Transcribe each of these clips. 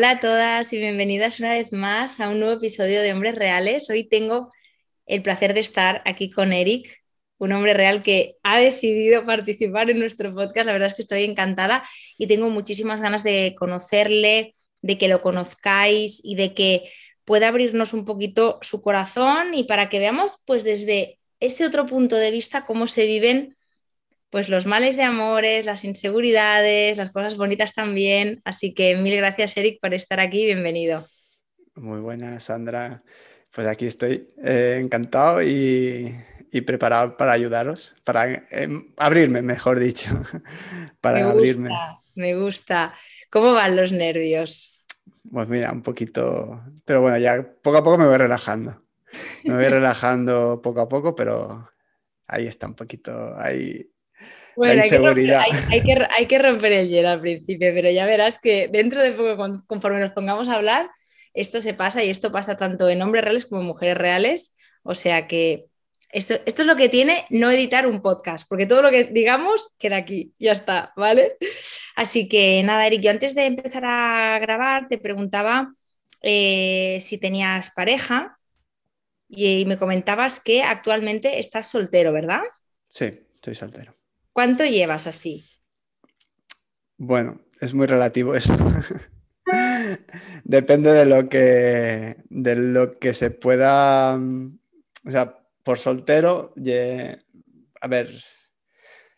Hola a todas y bienvenidas una vez más a un nuevo episodio de Hombres Reales. Hoy tengo el placer de estar aquí con Eric, un hombre real que ha decidido participar en nuestro podcast. La verdad es que estoy encantada y tengo muchísimas ganas de conocerle, de que lo conozcáis y de que pueda abrirnos un poquito su corazón y para que veamos pues desde ese otro punto de vista cómo se viven pues los males de amores, las inseguridades, las cosas bonitas también. Así que mil gracias, Eric, por estar aquí. Bienvenido. Muy buenas, Sandra. Pues aquí estoy eh, encantado y, preparado para ayudaros, para em, abrirme, mejor dicho, para me abrirme. Me gusta. ¿Cómo van los nervios? Pues mira, un poquito, pero bueno, ya poco a poco me voy relajando. Me voy relajando poco a poco, pero ahí está un poquito, ahí bueno, hay que, romper, el hielo al principio, pero ya verás que dentro de poco, conforme nos pongamos a hablar, esto se pasa y esto pasa tanto en hombres reales como en mujeres reales. O sea que esto, esto, es lo que tiene no editar un podcast, porque todo lo que digamos queda aquí, ya está, ¿vale? Así que nada, Eric, yo antes de empezar a grabar te preguntaba eh, si tenías pareja y me comentabas que actualmente estás soltero, ¿verdad? Sí, estoy soltero. ¿Cuánto llevas así? Bueno, es muy relativo eso. Depende de lo que de lo que se pueda. O sea, por soltero, a ver,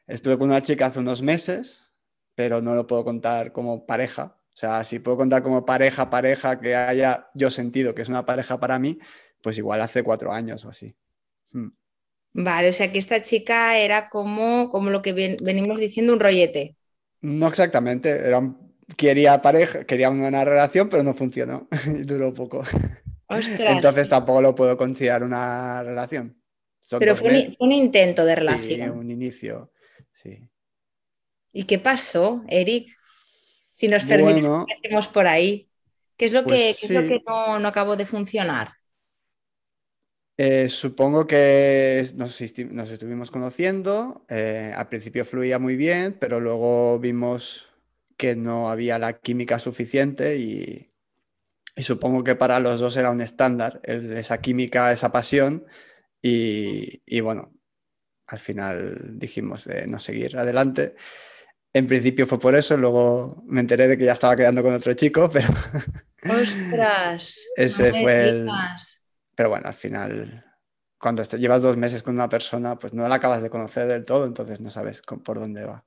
estuve con una chica hace unos meses, pero no lo puedo contar como pareja. O sea, si puedo contar como pareja, pareja que haya yo sentido que es una pareja para mí, pues igual hace cuatro años o así. Hmm. Vale, o sea que esta chica era como, como lo que venimos diciendo, un rollete. No exactamente, era quería pareja, quería una relación, pero no funcionó y duró poco. Entonces tampoco lo puedo considerar una relación. pero fue un, intento de relación. Sí, un inicio, sí. ¿Y qué pasó, Eric? Si nos permitimos por ahí. ¿Qué es lo que, pues lo que no, no acabó de funcionar? Eh, supongo que nos, estuvimos conociendo, eh, al principio fluía muy bien, pero luego vimos que no había la química suficiente y, supongo que para los dos era un estándar esa química, esa pasión y, bueno, al final dijimos de no seguir adelante. En principio fue por eso, luego me enteré de que ya estaba quedando con otro chico, pero... ¡Ostras! Ese fue el... Pero bueno, al final, cuando llevas dos meses con una persona, pues no la acabas de conocer del todo, entonces no sabes por dónde va.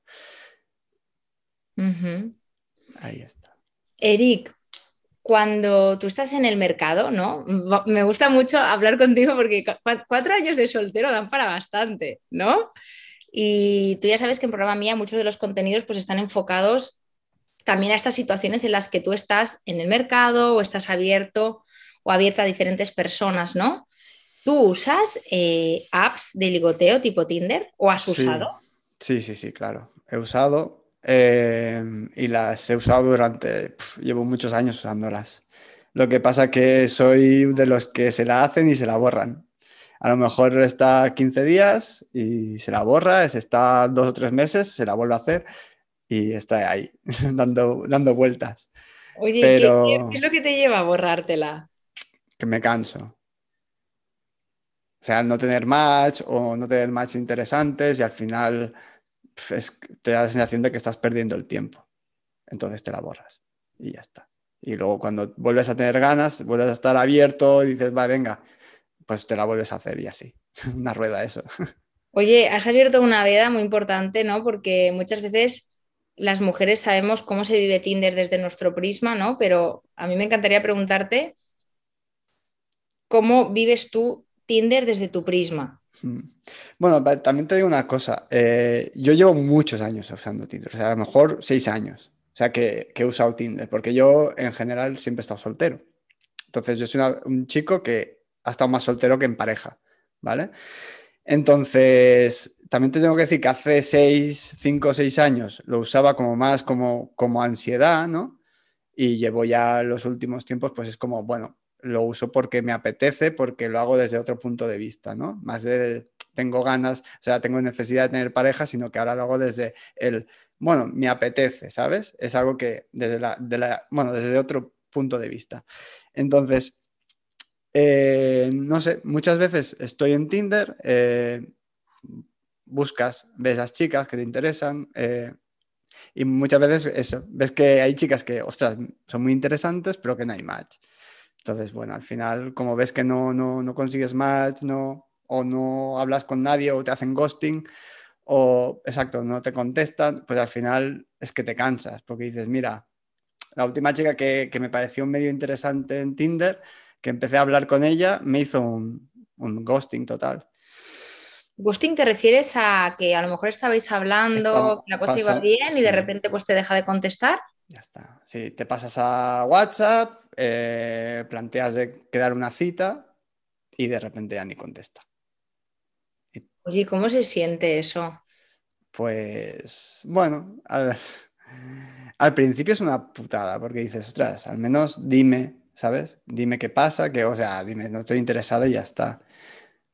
Ahí está. Eric, cuando tú estás en el mercado, ¿no? Me gusta mucho hablar contigo porque cuatro años de soltero dan para bastante, ¿no? Y tú ya sabes que en programa mía muchos de los contenidos pues están enfocados también a estas situaciones en las que tú estás en el mercado o estás abierto o abierta a diferentes personas, ¿no? ¿Tú usas eh, apps de ligoteo tipo Tinder o has usado? Sí, sí, sí, claro. He usado eh, y las he usado durante, llevo muchos años usándolas. Lo que pasa que soy de los que se la hacen y se la borran. A lo mejor está 15 días y se la borra, está dos o tres meses, se la vuelve a hacer y está ahí dando, dando vueltas. Oye, ¿qué, es lo que te lleva a borrártela? Que me canso. O sea, no tener match o no tener match interesantes y al final te da la sensación de que estás perdiendo el tiempo. Entonces te la borras y ya está. Y luego cuando vuelves a tener ganas, vuelves a estar abierto y dices, va, venga, pues te la vuelves a hacer y así. Una rueda eso. Oye, has abierto una veda muy importante, ¿no? Porque muchas veces las mujeres sabemos cómo se vive Tinder desde nuestro prisma, ¿no? Pero a mí me encantaría preguntarte ¿Cómo vives tú Tinder desde tu prisma? Hmm. Bueno, también te digo una cosa. Eh, yo llevo muchos años usando Tinder, o sea, a lo mejor seis años. O sea, que, que he usado Tinder, porque yo en general siempre he estado soltero. Entonces yo soy un chico que ha estado más soltero que en pareja, ¿vale? Entonces, también te tengo que decir que hace seis, cinco o seis años lo usaba como más como, como ansiedad, ¿no? Y llevo ya los últimos tiempos, pues es como, bueno, lo uso porque me apetece, porque lo hago desde otro punto de vista, ¿no? Más de tengo ganas, o sea, tengo necesidad de tener pareja, sino que ahora lo hago desde el, bueno, me apetece, ¿sabes? Es algo que desde la, de la bueno, desde otro punto de vista. Entonces, eh, no sé, muchas veces estoy en Tinder, eh, buscas, ves las chicas que te interesan eh, y muchas veces eso, ves que hay chicas que, ostras, son muy interesantes, pero que no hay match. Entonces, bueno, al final, como ves que no, no, no consigues match, no, o no hablas con nadie o te hacen ghosting, o exacto, no te contestan, pues al final es que te cansas, porque dices, mira, la última chica que, que me pareció medio interesante en Tinder, que empecé a hablar con ella, me hizo un, ghosting total. Ghosting te refieres a que a lo mejor estabais hablando, que la cosa iba bien y de repente pues te deja de contestar. Ya está. Sí, te pasas a WhatsApp, eh, planteas de quedar una cita y de repente ya ni contesta. Oye, ¿cómo se siente eso? Pues bueno, al, al principio es una putada porque dices, ostras, al menos dime ¿sabes? Dime qué pasa, que, o sea, dime, no estoy interesado y ya está.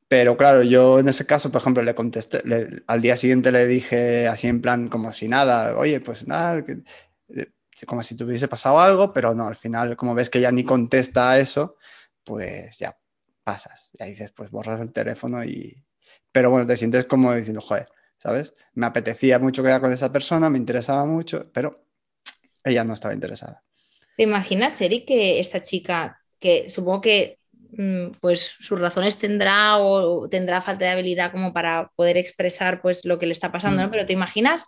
Pero claro, yo en ese caso, por ejemplo, le contesté, al día siguiente le dije así en plan como si nada, oye, pues nada, como si tuviese pasado algo, pero no, al final, como ves que ya ni contesta a eso, pues ya pasas. Y ahí dices, pues borras el teléfono y... Pero bueno, te sientes como diciendo, joder, ¿sabes? Me apetecía mucho quedar con esa persona, me interesaba mucho, pero ella no estaba interesada. ¿Te imaginas, Eric, que esta chica, que supongo que mm, pues sus razones tendrá o tendrá falta de habilidad como para poder expresar pues lo que le está pasando, ¿no? Mm. Pero te imaginas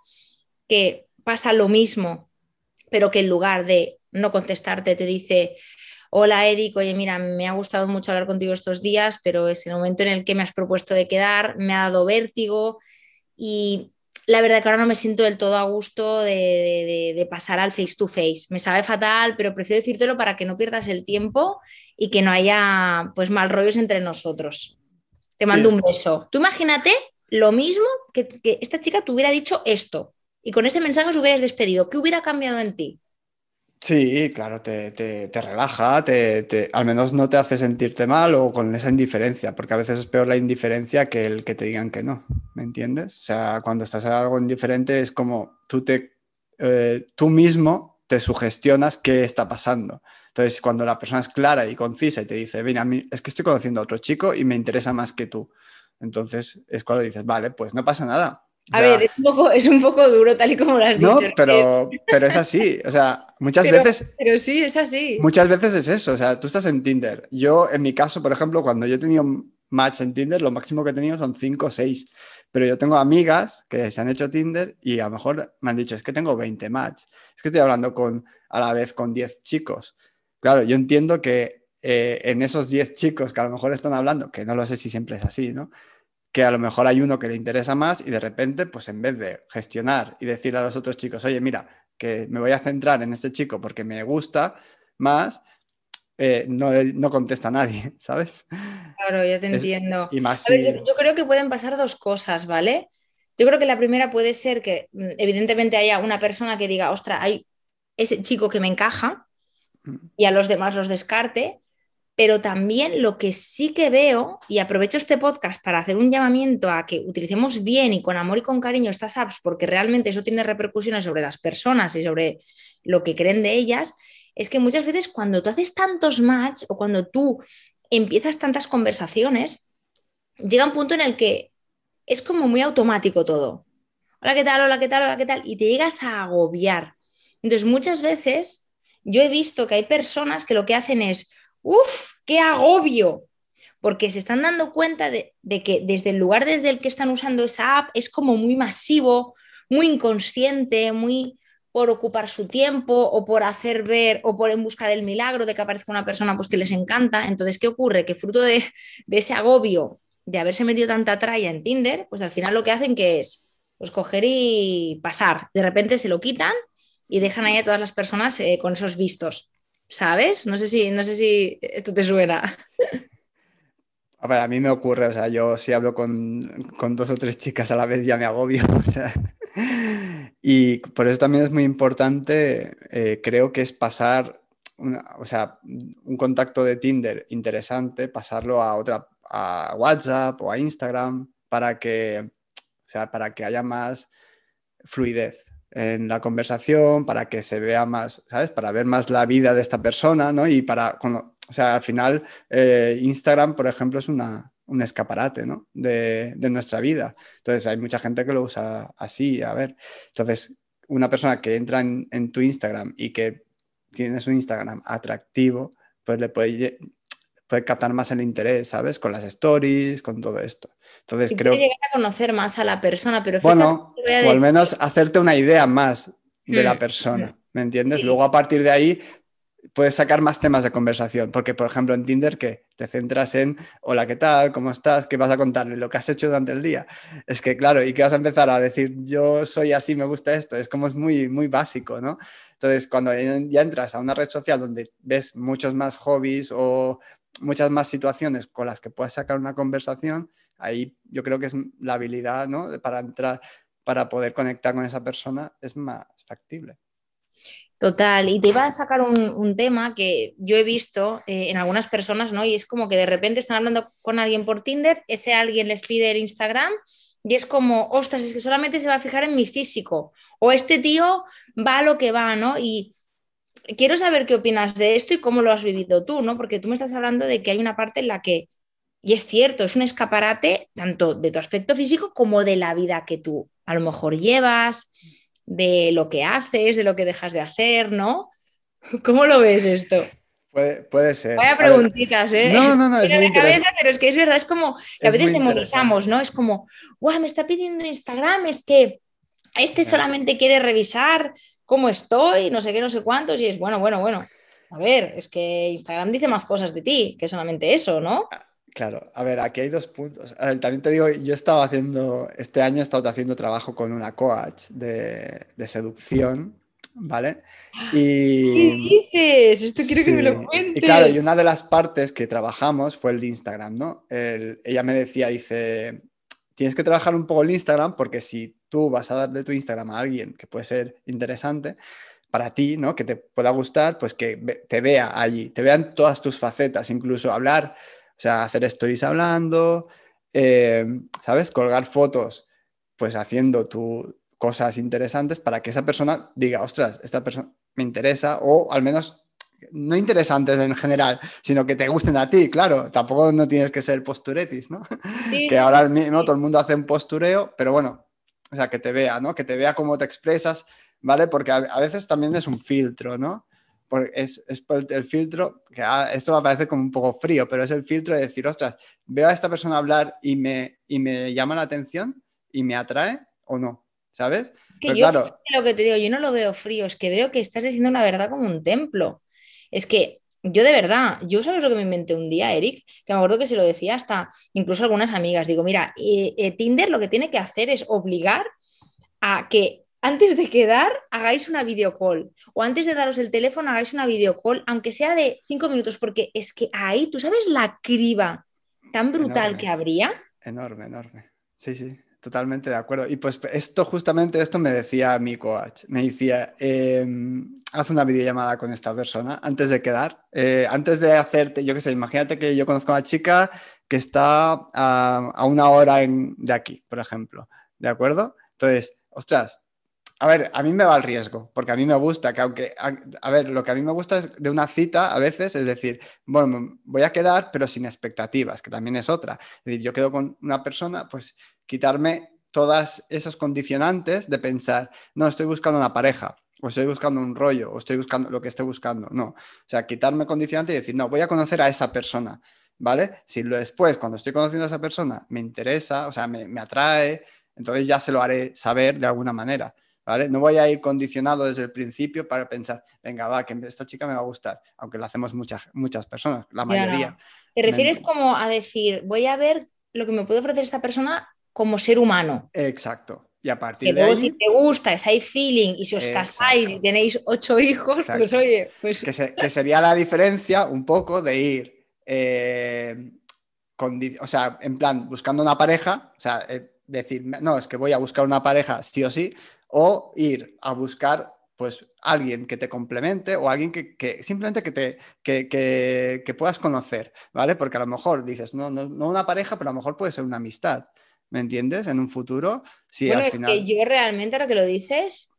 que pasa lo mismo, pero que en lugar de no contestarte te dice, hola Eric, oye mira, me ha gustado mucho hablar contigo estos días, pero es el momento en el que me has propuesto de quedar, me ha dado vértigo y la verdad que ahora no me siento del todo a gusto de, pasar al face to face. Me sabe fatal, pero prefiero decírtelo para que no pierdas el tiempo y que no haya pues mal rollos entre nosotros. Te mando un beso. Tú imagínate lo mismo que, que esta chica te hubiera dicho esto y con ese mensaje os hubieras despedido. ¿Qué hubiera cambiado en ti? Sí, claro, te, relaja, te, al menos no te hace sentirte mal o con esa indiferencia, porque a veces es peor la indiferencia que el que te digan que no, ¿me entiendes? O sea, cuando estás en algo indiferente es como tú, te, eh, tú mismo te sugestionas qué está pasando. Entonces, cuando la persona es clara y concisa y te dice, mira, a mí es que estoy conociendo a otro chico y me interesa más que tú. Entonces es cuando dices, vale, pues no pasa nada, a ver, es un, poco, duro, tal y como lo has dicho. No, pero, pero es así. O sea, muchas veces. Pero sí, es así. Muchas veces es eso. O sea, tú estás en Tinder. Yo, en mi caso, por ejemplo, cuando yo he tenido match en Tinder, lo máximo que he tenido son 5 o 6. Pero yo tengo amigas que se han hecho Tinder y a lo mejor me han dicho, es que tengo 20 match. Es que estoy hablando con, a la vez con 10 chicos. Claro, yo entiendo que eh, en esos 10 chicos que a lo mejor están hablando, que no lo sé si siempre es así, ¿no? Que a lo mejor hay uno que le interesa más y de repente, pues en vez de gestionar y decirle a los otros chicos, oye, mira, que me voy a centrar en este chico porque me gusta más, eh, no, no, contesta nadie, ¿sabes? Claro, ya te entiendo. Y más yo, creo que pueden pasar dos cosas, ¿vale? Yo creo que la primera puede ser que mm, evidentemente haya una persona que diga, ostra, hay ese chico que me encaja mm. y a los demás los descarte, pero también lo que sí que veo, y aprovecho este podcast para hacer un llamamiento a que utilicemos bien y con amor y con cariño estas apps, porque realmente eso tiene repercusiones sobre las personas y sobre lo que creen de ellas, es que muchas veces cuando tú haces tantos match o cuando tú empiezas tantas conversaciones, llega un punto en el que es como muy automático todo. Hola, ¿qué tal? Hola, ¿qué tal? Hola, ¿qué tal? Y te llegas a agobiar. Entonces, muchas veces yo he visto que hay personas que lo que hacen es, ¡Uf! ¡Qué agobio! Porque se están dando cuenta de, que desde el lugar desde el que están usando esa app es como muy masivo, muy inconsciente, muy por ocupar su tiempo o por hacer ver o por en busca del milagro de que aparezca una persona pues, que les encanta. Entonces, ¿qué ocurre? Que fruto de, ese agobio de haberse metido tanta tralla en Tinder, pues al final lo que hacen que es pues, coger y pasar. De repente se lo quitan y dejan ahí a todas las personas eh, con esos vistos. ¿Sabes? No sé si, no sé si esto te suena. A, mí me ocurre, o sea, yo si hablo con, dos o tres chicas a la vez ya me agobio. y por eso también es muy importante, eh, creo que es pasar, o sea, un contacto de Tinder interesante, pasarlo a otra, a WhatsApp o a Instagram para que, o sea, para que haya más fluidez en la conversación, para que se vea más, ¿sabes? Para ver más la vida de esta persona, ¿no? Y para, cuando, o sea, al final eh, Instagram, por ejemplo, es una, un escaparate, ¿no? De, de, nuestra vida. Entonces hay mucha gente que lo usa así, a ver. Entonces, una persona que entra en, en tu Instagram y que tienes un Instagram atractivo, pues le puede puede captar más el interés, ¿sabes? Con las stories, con todo esto. Entonces creo... llegar a conocer más a la persona, pero... Bueno, o al menos hacerte una idea más de la mm, persona. ¿me entiendes? Luego a partir de ahí puedes sacar más temas de conversación, porque por ejemplo en Tinder que te centras en, hola, ¿qué tal? ¿Cómo estás? ¿Qué vas a contarle? Lo que has hecho durante el día. Es que claro, y que vas a empezar a decir, yo soy así, me gusta esto, es como es muy, muy básico, ¿no? Entonces, cuando ya entras a una red social donde ves muchos más hobbies o muchas más situaciones con las que puedes sacar una conversación, ahí yo creo que es la habilidad ¿no? para entrar, para poder conectar con esa persona es más factible. Total, y te iba a sacar un, tema que yo he visto eh, en algunas personas, ¿no? Y es como que de repente están hablando con alguien por Tinder, ese alguien les pide el Instagram y es como, ostras, es que solamente se va a fijar en mi físico, o este tío va a lo que va, ¿no? Y quiero saber qué opinas de esto y cómo lo has vivido tú, ¿no? Porque tú me estás hablando de que hay una parte en la que, y es cierto, es un escaparate tanto de tu aspecto físico como de la vida que tú a lo mejor llevas, de lo que haces, de lo que dejas de hacer, ¿no? ¿Cómo lo ves esto? Puede, ser. Vaya preguntitas, ¿eh? No, no, no, es muy Pero es que es verdad, es como que a veces demonizamos, ¿no? Es como, guau, me está pidiendo Instagram, es que este solamente quiere revisar cómo estoy, no sé qué, no sé cuántos, y es bueno, bueno, bueno. A ver, es que Instagram dice más cosas de ti que solamente eso, ¿no? Ah, claro, a ver, aquí hay dos puntos. A ver, también te digo, yo he estado haciendo, este año he estado haciendo trabajo con una coach de, seducción, ¿vale? Y, ¿Qué dices? Esto quiero que me lo cuentes. Y claro, y una de las partes que trabajamos fue el de Instagram, ¿no? ella me decía, dice, tienes que trabajar un poco el Instagram porque si tú vas a darle tu Instagram a alguien que puede ser interesante para ti, ¿no? Que te pueda gustar, pues que te vea allí, te vean todas tus facetas, incluso hablar, o sea, hacer stories hablando, eh, ¿sabes? Colgar fotos, pues haciendo tu, cosas interesantes para que esa persona diga, ostras, esta persona me interesa, o al menos no interesantes en general, sino que te gusten a ti, claro. Tampoco no tienes que ser posturetis, ¿no? que ahora mismo todo el mundo hace un postureo, pero bueno, o sea, que te vea, ¿no? Que te vea cómo te expresas, ¿vale? Porque a, veces también es un filtro, ¿no? Porque es, es el filtro, que ah, esto va a parecer como un poco frío, pero es el filtro de decir, ostras, veo a esta persona hablar y me, y me llama la atención y me atrae o no, ¿sabes? Que yo claro, lo que te digo, yo no lo veo frío, es que veo que estás diciendo una verdad como un templo. Es que yo de verdad, yo sabes lo que me inventé un día, Eric, que me acuerdo que se lo decía hasta incluso algunas amigas, digo, mira, eh, eh, Tinder lo que tiene que hacer es obligar a que antes de quedar hagáis una videocall o antes de daros el teléfono hagáis una videocall, aunque sea de cinco minutos, porque es que ahí, ¿tú sabes la criba tan brutal que habría? Enorme, enorme. Sí, sí. Totalmente de acuerdo. Y pues esto, justamente esto me decía mi coach. Me decía, em, haz una videollamada con esta persona antes de quedar. Eh, antes de hacerte, yo qué sé, imagínate que yo conozco a una chica que está a, una hora de aquí, por ejemplo. ¿De acuerdo? Entonces, ostras, a ver, a mí me va el riesgo, porque a mí me gusta que aunque, a, ver, lo que a mí me gusta es de una cita a veces, es decir, bueno, voy a quedar, pero sin expectativas, que también es otra. Es decir, yo quedo con una persona, pues quitarme todas esos condicionantes de pensar, no, estoy buscando una pareja, o estoy buscando un rollo, o estoy buscando lo que esté buscando. No, o sea, quitarme condicionantes y decir, no, voy a conocer a esa persona, ¿vale? Si después, cuando estoy conociendo a esa persona, me interesa, o sea, me, me atrae, entonces ya se lo haré saber de alguna manera. ¿Vale? No voy a ir condicionado desde el principio para pensar, venga, va, que esta chica me va a gustar, aunque lo hacemos muchas, muchas personas, la mayoría. ¿Te refieres como a decir, voy a ver lo que me puede ofrecer esta persona como ser humano. Exacto. Y a partir de ahí... si te gusta, si hay feeling y si os casáis y tenéis ocho hijos, pues oye, pues... Que, sería la diferencia un poco de ir, eh, o sea, en plan, buscando una pareja, o sea, eh, decir, no, es que voy a buscar una pareja sí o sí, o ir a buscar pues alguien que te complemente o alguien que, simplemente que te que, puedas conocer, ¿vale? Porque a lo mejor dices, no, no, no una pareja, pero a lo mejor puede ser una amistad. ¿Me entiendes? En un futuro, al final... es que yo realmente, ahora que lo dices,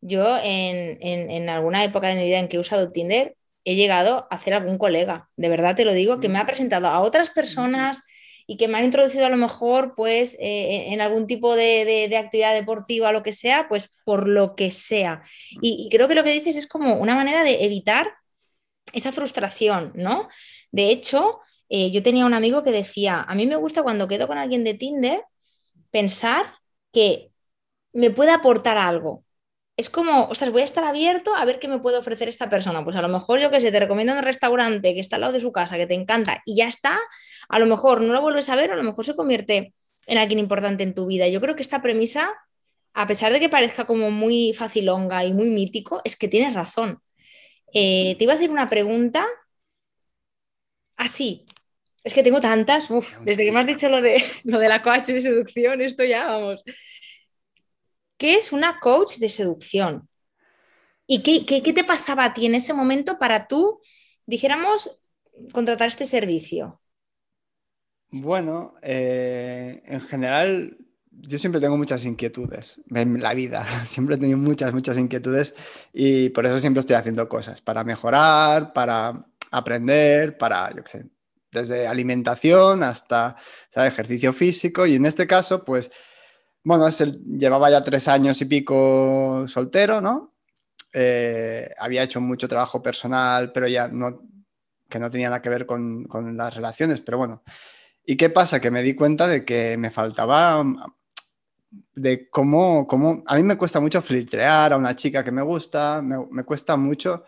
yo en, alguna época de mi vida en que he usado Tinder, he llegado a hacer algún colega, de verdad te lo digo, que me ha mm. presentado a otras personas y que me han introducido a lo mejor pues eh, en algún tipo de, actividad deportiva o lo que sea, pues por lo que sea. Y, creo que lo que dices es como una manera de evitar esa frustración, ¿no? De hecho, eh, yo tenía un amigo que decía, a mí me gusta cuando quedo con alguien de Tinder pensar que me puede aportar algo. Es como, ostras, voy a estar abierto a ver qué me puede ofrecer esta persona. Pues a lo mejor yo que sé, te recomiendo un restaurante que está al lado de su casa, que te encanta y ya está. A lo mejor no lo vuelves a ver, a lo mejor se convierte en alguien importante en tu vida. Yo creo que esta premisa, a pesar de que parezca como muy facilonga y muy mítico, es que tienes razón. Eh, te iba a hacer una pregunta así, es que tengo tantas, desde que me has dicho lo de, lo de la coach de seducción, esto ya vamos. ¿Qué es una coach de seducción? ¿Y qué, te pasaba a ti en ese momento para tú, dijéramos, contratar este servicio? Bueno, eh, en general yo siempre tengo muchas inquietudes en la vida, siempre he tenido muchas, muchas inquietudes y por eso siempre estoy haciendo cosas, para mejorar, para aprender, para, yo qué sé, desde alimentación hasta ejercicio físico. Y en este caso, pues, bueno, llevaba ya tres años y pico soltero, ¿no? Eh, había hecho mucho trabajo personal, pero ya no, que no tenía nada que ver con, las relaciones, pero bueno. ¿Y qué pasa? Que me di cuenta de que me faltaba de cómo, cómo, a mí me cuesta mucho filtrear a una chica que me gusta, me cuesta mucho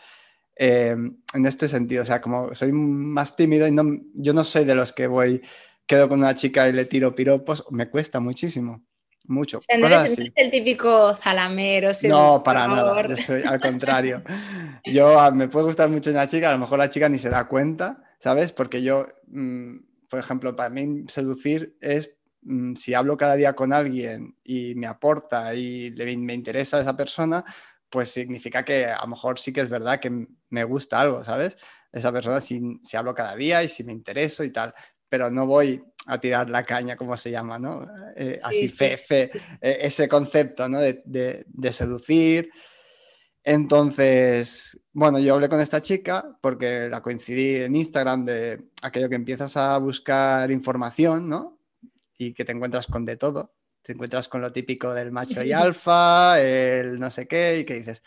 eh, en este sentido. O sea, como soy más tímido y no, yo no soy de los que voy, quedo con una chica y le tiro piropos, me cuesta muchísimo. Mucho. O sea, no eres, el típico zalamero. No, para nada. Yo soy al contrario. Yo ah, me puede gustar mucho una chica, a lo mejor la chica ni se da cuenta, ¿sabes? Porque yo, mm, por ejemplo, para mí seducir es mm, si hablo cada día con alguien y me aporta y le, me interesa esa persona, pues significa que a lo mejor sí que es verdad que me gusta algo, ¿sabes? Esa persona si, si hablo cada día y si me intereso y tal, pero no voy a tirar la caña, como se llama, ¿no? Eh, así, fe, fe, e, ese concepto, ¿no? De, de, seducir. Entonces, bueno, yo hablé con esta chica porque la coincidí en Instagram de aquello que empiezas a buscar información, ¿no? Y que te encuentras con de todo te encuentras con lo típico del macho y alfa, el no sé qué, y que dices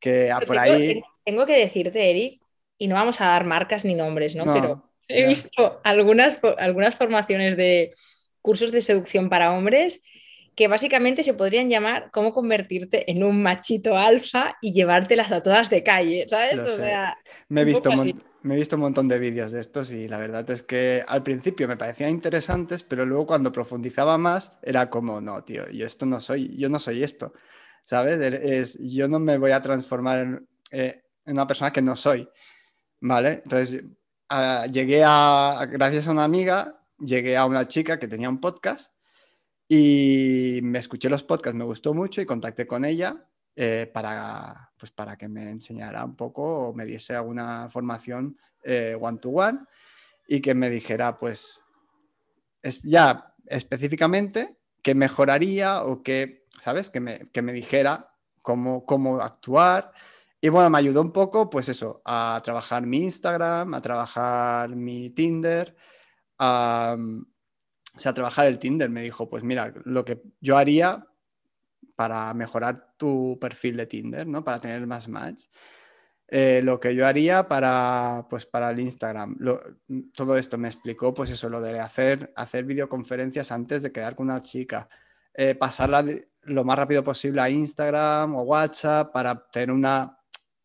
que por ahí... Tengo que decirte, Eric, y no vamos a dar marcas ni nombres, ¿no? Pero he visto algunas, algunas formaciones de cursos de seducción para hombres que básicamente se podrían llamar cómo convertirte en un machito alfa y llevártelas a todas de calle, ¿sabes? O sea, me he visto me he visto un montón de vídeos de estos y la verdad es que al principio me parecían interesantes, pero luego cuando profundizaba más era como, no, tío, yo esto no soy, yo no soy esto, ¿sabes? Es, yo no me voy a transformar en, eh, una persona que no soy, ¿vale? Entonces, llegué a, gracias a una amiga, llegué a una chica que tenía un podcast y me escuché los podcasts, me gustó mucho y contacté con ella eh, para, pues para que me enseñara un poco o me diese alguna formación one to one y que me dijera, pues, es, ya específicamente qué mejoraría o qué, ¿sabes? Que me, que me dijera cómo, cómo actuar. Y bueno, me ayudó un poco, pues eso, a trabajar mi Instagram, a trabajar mi Tinder, a, o sea, a trabajar el Tinder. Me dijo, pues mira, lo que yo haría para mejorar tu perfil de Tinder, ¿no? Para tener más match. Eh, lo que yo haría para, pues, para el Instagram. todo esto me explicó, pues eso, lo de hacer, hacer videoconferencias antes de quedar con una chica. Eh, pasarla lo más rápido posible a Instagram o WhatsApp para tener una,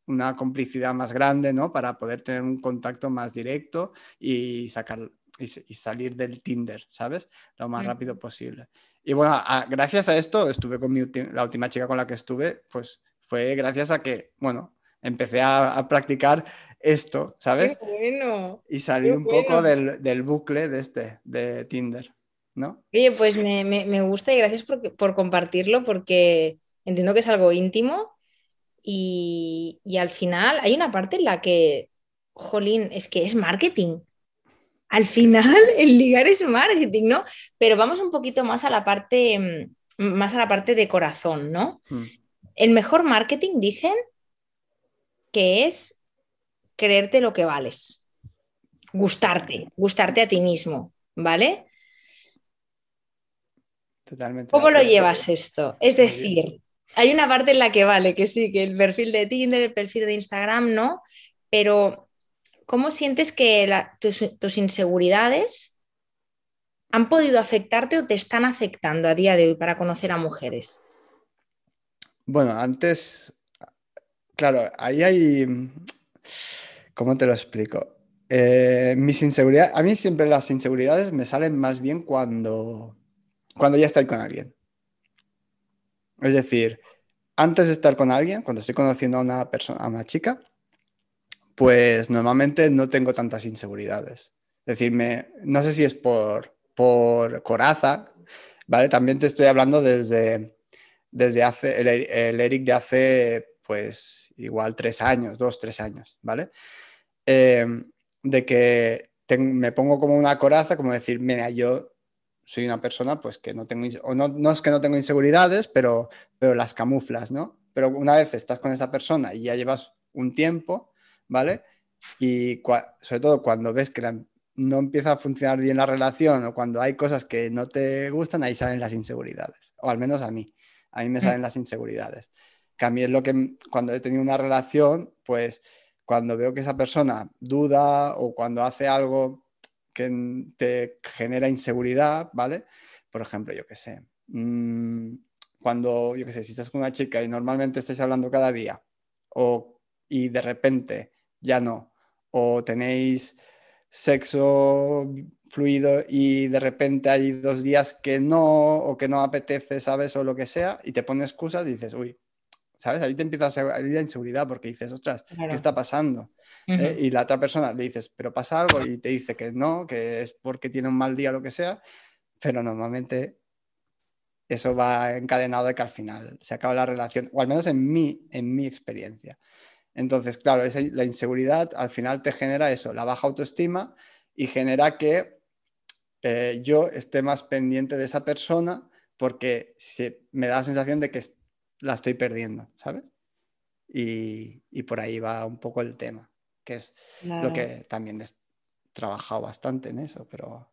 una complicidad más grande, ¿no? Para poder tener un contacto más directo y sacar y, salir del Tinder, ¿sabes? Lo más rápido posible. Y bueno, gracias a esto, estuve con la última chica con la que estuve, pues fue gracias a que, bueno, empecé a, practicar esto, ¿sabes? Qué bueno. Y salir un poco del, bucle de este, de Tinder, ¿no? Oye, pues me, gusta y gracias por, por, compartirlo porque entiendo que es algo íntimo y, y al final hay una parte en la que, jolín, es que es marketing al final el ligar es marketing, ¿no? Pero vamos un poquito más a la parte, mm, más a la parte de corazón, ¿no? Hmm. El mejor marketing, dicen, que es creerte lo que vales, gustarte, gustarte a ti mismo, ¿vale? Totalmente. ¿Cómo lo llevas esto? Es decir, hay una parte en la que vale, que sí, que el perfil de Tinder, el perfil de Instagram, ¿no? Pero ¿cómo sientes que tus, inseguridades han podido afectarte o te están afectando a día de hoy para conocer a mujeres? Bueno, antes, claro, ahí hay, ¿cómo te lo explico? Eh, a mí siempre las inseguridades me salen más bien cuando, cuando ya estoy con alguien. Es decir, antes de estar con alguien, cuando estoy conociendo a una persona, a una chica, pues normalmente no tengo tantas inseguridades. Es decir, no sé si es por, por coraza, ¿vale? También te estoy hablando desde, desde hace, el, Eric de hace, pues, igual tres años, dos, tres años, ¿vale? Em, de que me pongo como una coraza, como decir, mira, yo soy una persona, pues, que no tengo, o no, no es que no tengo inseguridades, pero, pero las camuflas, ¿no? Pero una vez estás con esa persona y ya llevas un tiempo, ¿vale? Y sobre todo cuando ves que no empieza a funcionar bien la relación o cuando hay cosas que no te gustan, ahí salen las inseguridades. O al menos a mí. A mí me mm. salen las inseguridades. Que a mí es lo que cuando he tenido una relación, pues cuando veo que esa persona duda o cuando hace algo que te genera inseguridad, ¿vale? Por ejemplo, yo qué sé. Mm, cuando, yo qué sé, si estás con una chica y normalmente estáis hablando cada día o, y de repente ya no. O tenéis sexo fluido y de repente hay dos días que no, o que no apetece, ¿sabes? O lo que sea, y te pones excusas y dices, uy, ¿sabes? Ahí te empieza a salir la inseguridad porque dices, ostras, ¿qué está pasando? ¿Eh? Y la otra persona le dices, pero pasa algo y te dice que no, que es porque tiene un mal día o lo que sea, pero normalmente eso va encadenado de que al final se acaba la relación, o al menos en mi, en mi experiencia. Entonces, claro, la inseguridad al final te genera eso, la baja autoestima y genera que eh, yo esté más pendiente de esa persona porque me da la sensación de que la estoy perdiendo, ¿sabes? Y, por ahí va un poco el tema, que es lo que también he trabajado bastante en eso, pero...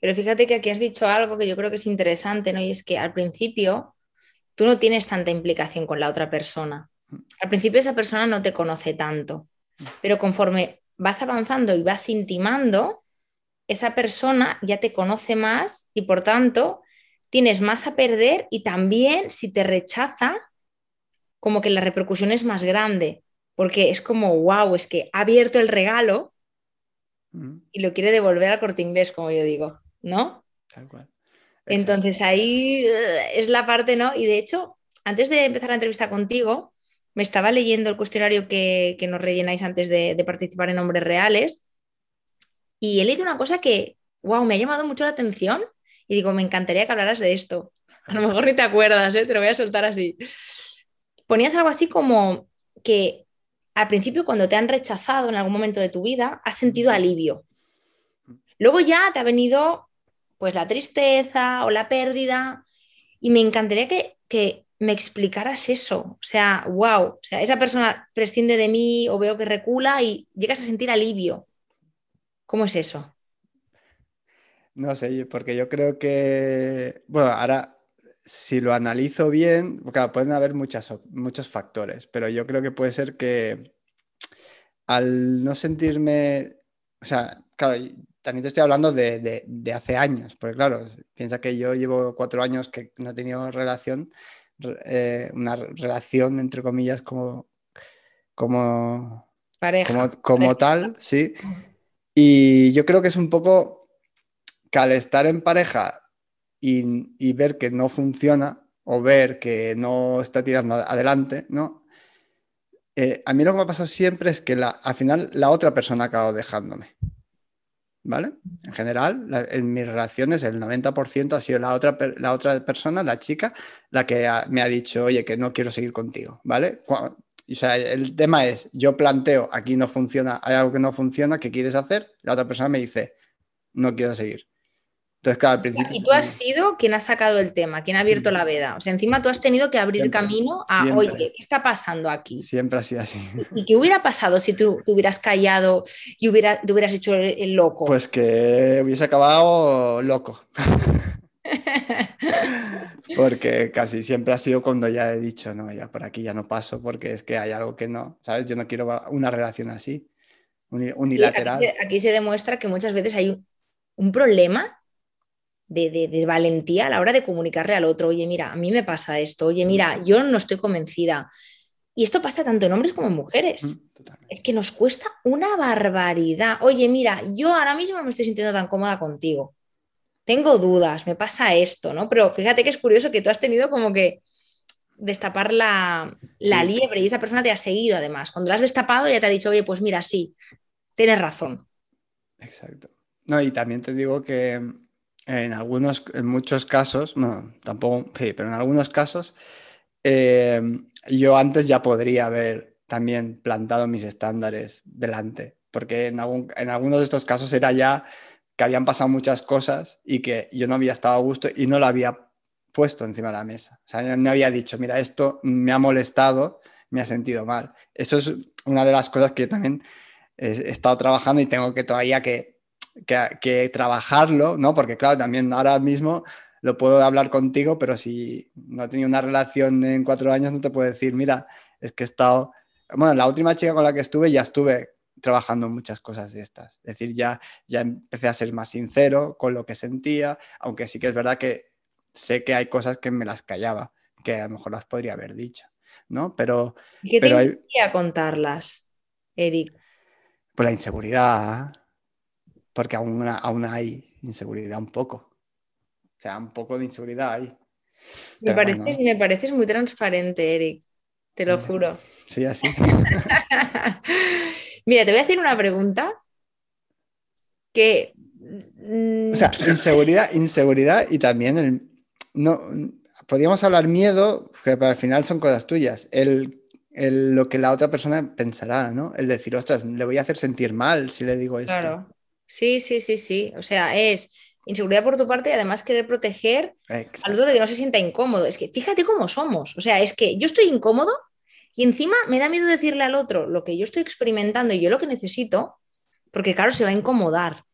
Pero fíjate que aquí has dicho algo que yo creo que es interesante, ¿no? Y es que al principio tú no tienes tanta implicación con la otra persona. Al principio esa persona no te conoce tanto, pero conforme vas avanzando y vas intimando, esa persona ya te conoce más y por tanto tienes más a perder y también si te rechaza, como que la repercusión es más grande, porque es como, wow, es que ha abierto el regalo y lo quiere devolver al corte inglés, como yo digo, ¿no? Tal cual. Entonces ahí eh, es la parte, ¿no? Y de hecho, antes de empezar la entrevista contigo, me estaba leyendo el cuestionario que, nos rellenáis antes de, participar en Hombres Reales y he leído una cosa que, wow, me ha llamado mucho la atención y digo, me encantaría que hablaras de esto. A lo mejor ni te acuerdas, ¿eh? te lo voy a soltar así. Ponías algo así como que al principio cuando te han rechazado en algún momento de tu vida, has sentido alivio. Luego ya te ha venido pues la tristeza o la pérdida y me encantaría que, que me explicaras eso. O sea, wow, o sea, esa persona prescinde de mí o veo que recula y llegas a sentir alivio. ¿Cómo es eso? No sé, porque yo creo que, bueno, ahora si lo analizo bien, claro, pueden haber muchas, muchos factores, pero yo creo que puede ser que al no sentirme, o sea, claro, también te estoy hablando de, de hace años, porque claro, piensa que yo llevo cuatro años que no he tenido relación eh, una relación, entre comillas, como, como, como, tal, sí. Y yo creo que es un poco al estar en pareja y, ver que no funciona o ver que no está tirando adelante, ¿no? Eh, a mí lo que me ha pasado siempre es que la, al final la otra persona ha acabado dejándome. ¿Vale? En general, en mis relaciones, el 90% ha sido la otra, la otra persona, la chica, la que me ha dicho, oye, que no quiero seguir contigo, ¿vale? o sea, el tema es, yo planteo, aquí no funciona, hay algo que no funciona, ¿qué quieres hacer? La otra persona me dice, no quiero seguir. Entonces, claro, al principio... Y tú has sido quien ha sacado el tema, quien ha abierto la veda. O sea, encima tú has tenido que abrir camino a, oye, ¿qué está pasando aquí? Siempre ha sido así. ¿Y qué hubiera pasado si tú te hubieras callado y hubiera, te hubieras hecho el, loco? Pues que hubiese acabado loco. porque casi siempre ha sido cuando ya he dicho, no, ya por aquí ya no paso porque es que hay algo que no, ¿sabes? Yo no quiero una relación así, unilateral. aquí, se, demuestra que muchas veces hay un problema de, valentía a la hora de comunicarle al otro, oye, mira, a mí me pasa esto, oye, mira, yo no estoy convencida. Y esto pasa tanto en hombres como en mujeres. Mm, es que nos cuesta una barbaridad. Oye, mira, yo ahora mismo no me estoy sintiendo tan cómoda contigo. Tengo dudas, me pasa esto, ¿no? Pero fíjate que es curioso que tú has tenido como que destapar la, la liebre y esa persona te ha seguido además. Cuando la has destapado ya te ha dicho, oye, pues mira, sí, tienes razón. Exacto. No, y también te digo que en algunos, en muchos casos, no, tampoco, sí, pero en algunos casos, eh, yo antes ya podría haber también plantado mis estándares delante, porque en, en algunos de estos casos era ya que habían pasado muchas cosas y que yo no había estado a gusto y no lo había puesto encima de la mesa. O sea, me había dicho, mira, esto me ha molestado, me ha sentido mal. Eso es una de las cosas que también he estado trabajando y tengo que todavía que que, trabajarlo, ¿no? Porque claro, también ahora mismo lo puedo hablar contigo, pero si no he tenido una relación en cuatro años, no te puedo decir, mira, es que he estado, bueno, la última chica con la que estuve ya estuve trabajando muchas cosas de estas. Es decir, ya, ya empecé a ser más sincero con lo que sentía, aunque sí que es verdad que sé que hay cosas que me las callaba, que a lo mejor las podría haber dicho, ¿no? Pero... ¿Qué te pero contarlas, Eric? Pues la inseguridad, porque aún, aún hay inseguridad un poco. O sea, un poco de inseguridad hay. Me, me pareces muy transparente, Eric. Te lo juro. Sí, así. Mira, te voy a hacer una pregunta que... Mm, o sea, inseguridad, inseguridad y también el... No, podríamos hablar miedo, que al final son cosas tuyas. El, lo que la otra persona pensará, ¿no? El decir, ostras, le voy a hacer sentir mal si le digo esto. Claro. Sí, sí, sí, sí. O sea, es inseguridad por tu parte y además querer proteger al otro de que no se sienta incómodo. Es que fíjate cómo somos. O sea, es que yo estoy incómodo y encima me da miedo decirle al otro lo que yo estoy experimentando y yo lo que necesito, porque claro, se va a incomodar.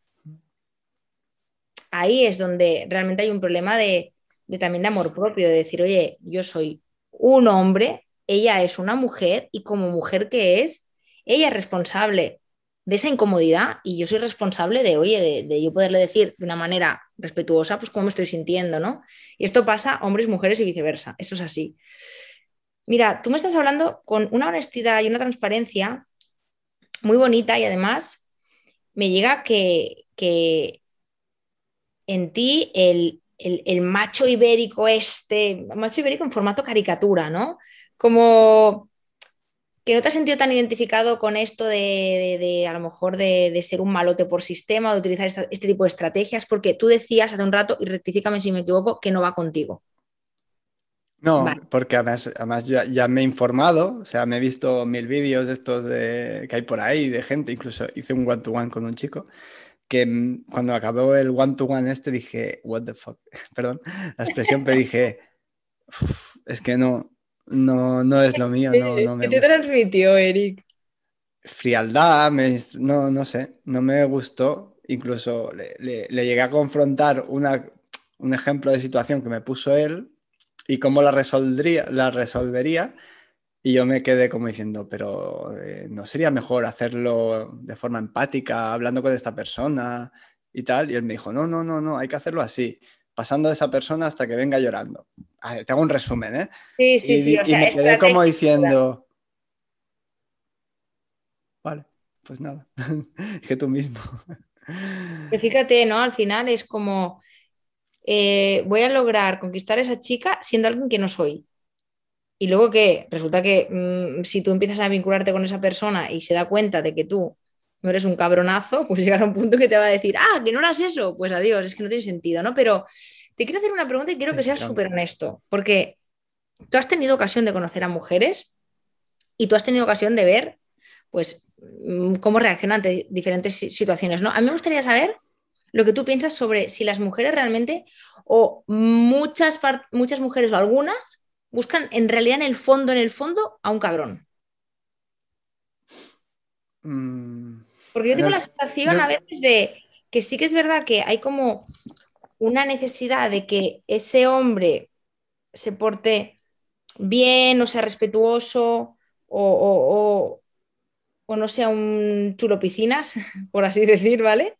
Ahí es donde realmente hay un problema de, de también de amor propio, de decir, oye, yo soy un hombre, ella es una mujer y como mujer que es, ella es responsable de esa incomodidad y yo soy responsable de, oye, de, yo poderle decir de una manera respetuosa, pues cómo me estoy sintiendo, ¿no? Y esto pasa hombres, mujeres y viceversa, eso es así. Mira, tú me estás hablando con una honestidad y una transparencia muy bonita y además me llega que, que en ti el, el, macho ibérico este, macho ibérico en formato caricatura, ¿no? Como que no te has sentido tan identificado con esto de, a lo mejor de, ser un malote por sistema, de utilizar este tipo de estrategias, porque tú decías hace un rato, y rectifícame si me equivoco, que no va contigo. No, porque además, además ya, me he informado, o sea, me he visto mil vídeos de estos de, que hay por ahí de gente, incluso hice un one-to-one con un chico, que mm, cuando acabó el one-to-one este dije, what the fuck, perdón, la expresión, pero dije, es que no, no, no es lo mío, no, no me ¿Qué te transmitió, Eric? Frialdad, no, no sé, no me gustó. Incluso le, llegué a confrontar un ejemplo de situación que me puso él y cómo la resolvería, la resolvería. Y yo me quedé como diciendo, pero eh, ¿no sería mejor hacerlo de forma empática, hablando con esta persona y tal? Y él me dijo, no, no, no, no, hay que hacerlo así pasando de esa persona hasta que venga llorando. Te hago un resumen, ¿eh? Sí, sí, y, sí. y me quedé como diciendo, vale, pues nada, que tú mismo. Pero fíjate, ¿no? Al final es como eh, voy a lograr conquistar a esa chica siendo alguien que no soy. Y luego que resulta que mm, si tú empiezas a vincularte con esa persona y se da cuenta de que tú no eres un cabronazo, pues llegará un punto que te va a decir, ah, que no eras eso, pues adiós, es que no tiene sentido, ¿no? Pero te quiero hacer una pregunta y quiero que seas súper honesto, porque tú has tenido ocasión de conocer a mujeres y tú has tenido ocasión de ver, pues, mm, cómo reaccionan ante diferentes situaciones, ¿no? A mí me gustaría saber lo que tú piensas sobre si las mujeres realmente, o muchas, muchas mujeres o algunas, buscan en realidad en el fondo, en el fondo, a un cabrón. Mm, Porque yo tengo la sensación a veces de que sí que es verdad que hay como una necesidad de que ese hombre se porte bien o sea respetuoso o, o no sea un chulo piscinas, por así decir, ¿vale?